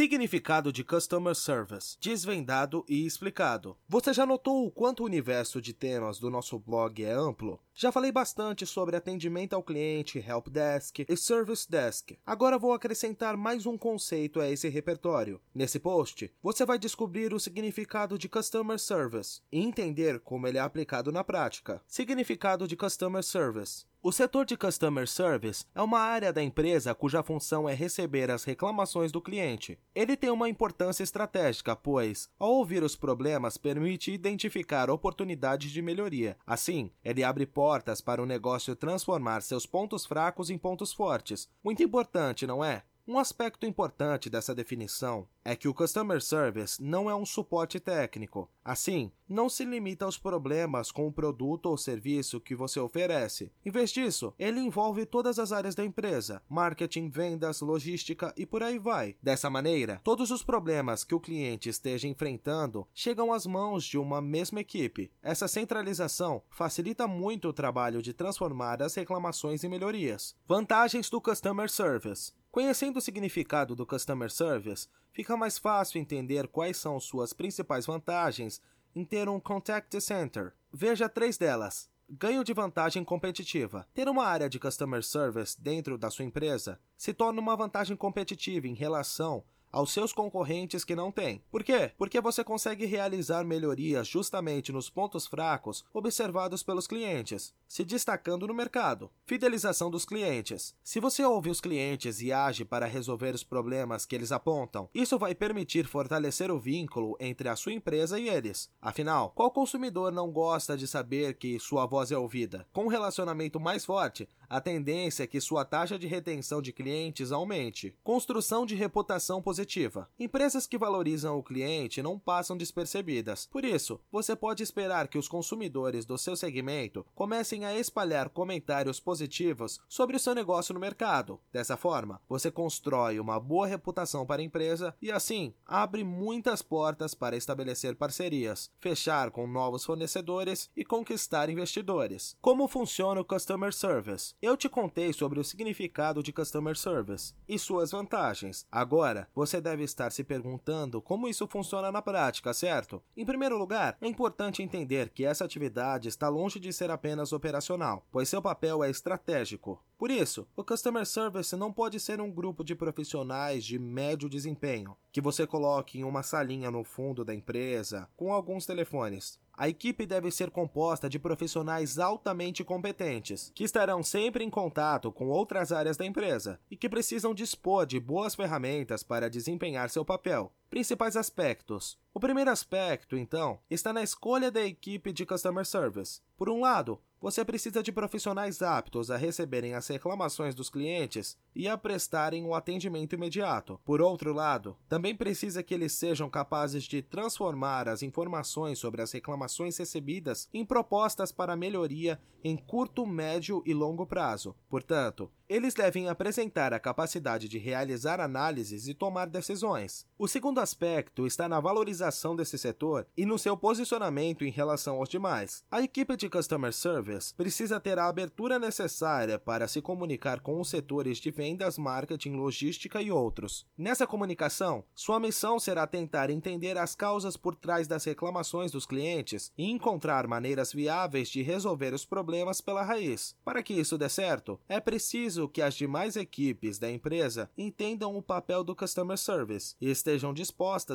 Significado de Customer Service, desvendado e explicado. Você já notou o quanto o universo de temas do nosso blog é amplo? Já falei bastante sobre atendimento ao cliente, help desk e service desk. Agora vou acrescentar mais um conceito a esse repertório. Nesse post, você vai descobrir o significado de Customer Service e entender como ele é aplicado na prática. Significado de Customer Service. O setor de Customer Service é uma área da empresa cuja função é receber as reclamações do cliente. Ele tem uma importância estratégica, pois, ao ouvir os problemas, permite identificar oportunidades de melhoria. Assim, ele abre portas para o negócio transformar seus pontos fracos em pontos fortes. Muito importante, não é? Um aspecto importante dessa definição é que o Customer Service não é um suporte técnico. Assim, não se limita aos problemas com o produto ou serviço que você oferece. Em vez disso, ele envolve todas as áreas da empresa: marketing, vendas, logística e por aí vai. Dessa maneira, todos os problemas que o cliente esteja enfrentando chegam às mãos de uma mesma equipe. Essa centralização facilita muito o trabalho de transformar as reclamações em melhorias. Vantagens do Customer Service. Conhecendo o significado do Customer Service, fica mais fácil entender quais são suas principais vantagens em ter um Contact Center. Veja três delas. Ganho de vantagem competitiva. Ter uma área de Customer Service dentro da sua empresa se torna uma vantagem competitiva em relação aos seus concorrentes que não têm. Por quê? Porque você consegue realizar melhorias justamente nos pontos fracos observados pelos clientes, se destacando no mercado. Fidelização dos clientes. Se você ouve os clientes e age para resolver os problemas que eles apontam, isso vai permitir fortalecer o vínculo entre a sua empresa e eles. Afinal, qual consumidor não gosta de saber que sua voz é ouvida? Com um relacionamento mais forte, a tendência é que sua taxa de retenção de clientes aumente. Construção de reputação positiva. Empresas que valorizam o cliente não passam despercebidas. Por isso, você pode esperar que os consumidores do seu segmento comecem a espalhar comentários positivos sobre o seu negócio no mercado. Dessa forma, você constrói uma boa reputação para a empresa e assim abre muitas portas para estabelecer parcerias, fechar com novos fornecedores e conquistar investidores. Como funciona o Customer Service? Eu te contei sobre o significado de Customer Service e suas vantagens. Agora, você deve estar se perguntando como isso funciona na prática, certo? Em primeiro lugar, é importante entender que essa atividade está longe de ser apenas operacional, pois seu papel é estratégico. Por isso, o Customer Service não pode ser um grupo de profissionais de médio desempenho, que você coloque em uma salinha no fundo da empresa com alguns telefones. A equipe deve ser composta de profissionais altamente competentes, que estarão sempre em contato com outras áreas da empresa e que precisam dispor de boas ferramentas para desempenhar seu papel. Principais aspectos: o primeiro aspecto, então, está na escolha da equipe de Customer Service. Por um lado, você precisa de profissionais aptos a receberem as reclamações dos clientes e a prestarem o atendimento imediato. Por outro lado, também precisa que eles sejam capazes de transformar as informações sobre as reclamações recebidas em propostas para melhoria em curto, médio e longo prazo. Portanto, eles devem apresentar a capacidade de realizar análises e tomar decisões. O segundo aspecto está na valorização desse setor e no seu posicionamento em relação aos demais. A equipe de Customer Service precisa ter a abertura necessária para se comunicar com os setores de vendas, marketing, logística e outros. Nessa comunicação, sua missão será tentar entender as causas por trás das reclamações dos clientes e encontrar maneiras viáveis de resolver os problemas pela raiz. Para que isso dê certo, é preciso que as demais equipes da empresa entendam o papel do Customer Service e estejam dispostas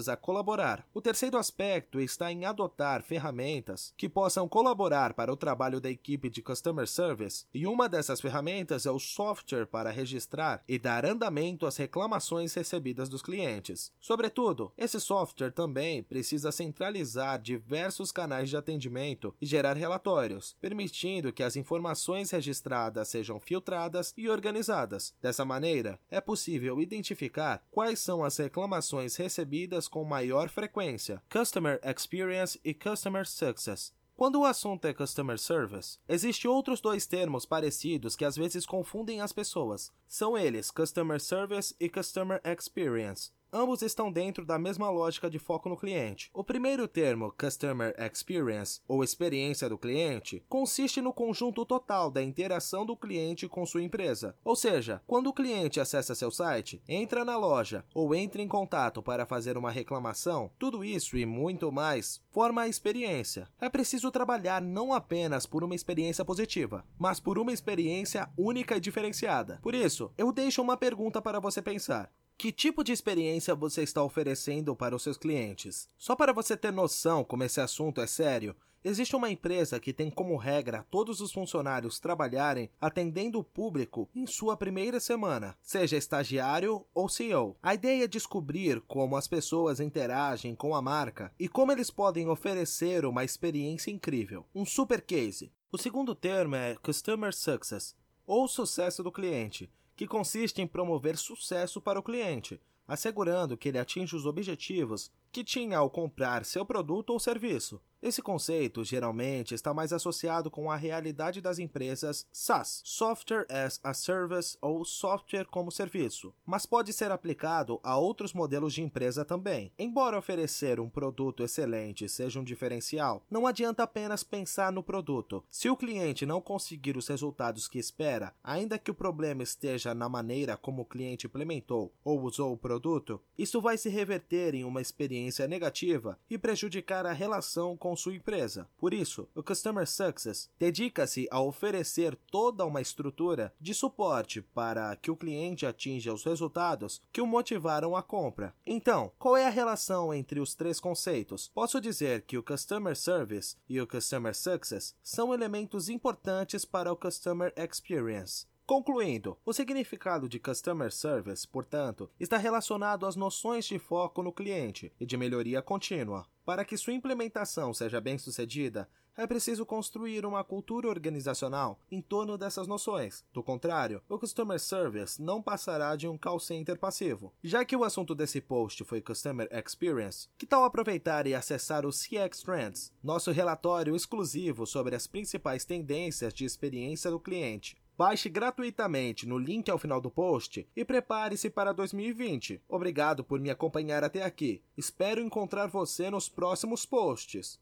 a colaborar. O terceiro aspecto está em adotar ferramentas que possam colaborar para o trabalho da equipe de Customer Service, e uma dessas ferramentas é o software para registrar e dar andamento às reclamações recebidas dos clientes. Sobretudo, esse software também precisa centralizar diversos canais de atendimento e gerar relatórios, permitindo que as informações registradas sejam filtradas e organizadas. Dessa maneira, é possível identificar quais são as reclamações recebidas com maior frequência, Customer Experience e Customer Success. Quando o assunto é Customer Service, existem outros dois termos parecidos que às vezes confundem as pessoas. São eles Customer Service e Customer Experience. Ambos estão dentro da mesma lógica de foco no cliente. O primeiro termo, Customer Experience, ou experiência do cliente, consiste no conjunto total da interação do cliente com sua empresa. Ou seja, quando o cliente acessa seu site, entra na loja ou entra em contato para fazer uma reclamação, tudo isso e muito mais forma a experiência. É preciso trabalhar não apenas por uma experiência positiva, mas por uma experiência única e diferenciada. Por isso, eu deixo uma pergunta para você pensar. Que tipo de experiência você está oferecendo para os seus clientes? Só para você ter noção como esse assunto é sério, existe uma empresa que tem como regra todos os funcionários trabalharem atendendo o público em sua primeira semana, seja estagiário ou CEO. A ideia é descobrir como as pessoas interagem com a marca e como eles podem oferecer uma experiência incrível. Um super case. O segundo termo é Customer Success, ou sucesso do cliente que consiste em promover sucesso para o cliente, assegurando que ele atinja os objetivos que tinha ao comprar seu produto ou serviço. Esse conceito geralmente está mais associado com a realidade das empresas SaaS, Software as a Service ou Software como Serviço, mas pode ser aplicado a outros modelos de empresa também. Embora oferecer um produto excelente seja um diferencial, não adianta apenas pensar no produto. Se o cliente não conseguir os resultados que espera, ainda que o problema esteja na maneira como o cliente implementou ou usou o produto, isso vai se reverter em uma experiência negativa e prejudicar a relação sua empresa. Por isso, o Customer Success dedica-se a oferecer toda uma estrutura de suporte para que o cliente atinja os resultados que o motivaram à compra. Então, qual é a relação entre os três conceitos? Posso dizer que o Customer Service e o Customer Success são elementos importantes para o Customer Experience. Concluindo, o significado de Customer Service, portanto, está relacionado às noções de foco no cliente e de melhoria contínua. Para que sua implementação seja bem sucedida, é preciso construir uma cultura organizacional em torno dessas noções. Do contrário, o Customer Service não passará de um call center passivo. Já que o assunto desse post foi Customer Experience, que tal aproveitar e acessar o CX Trends, nosso relatório exclusivo sobre as principais tendências de experiência do cliente? Baixe gratuitamente no link ao final do post e prepare-se para 2020. Obrigado por me acompanhar até aqui. Espero encontrar você nos próximos posts.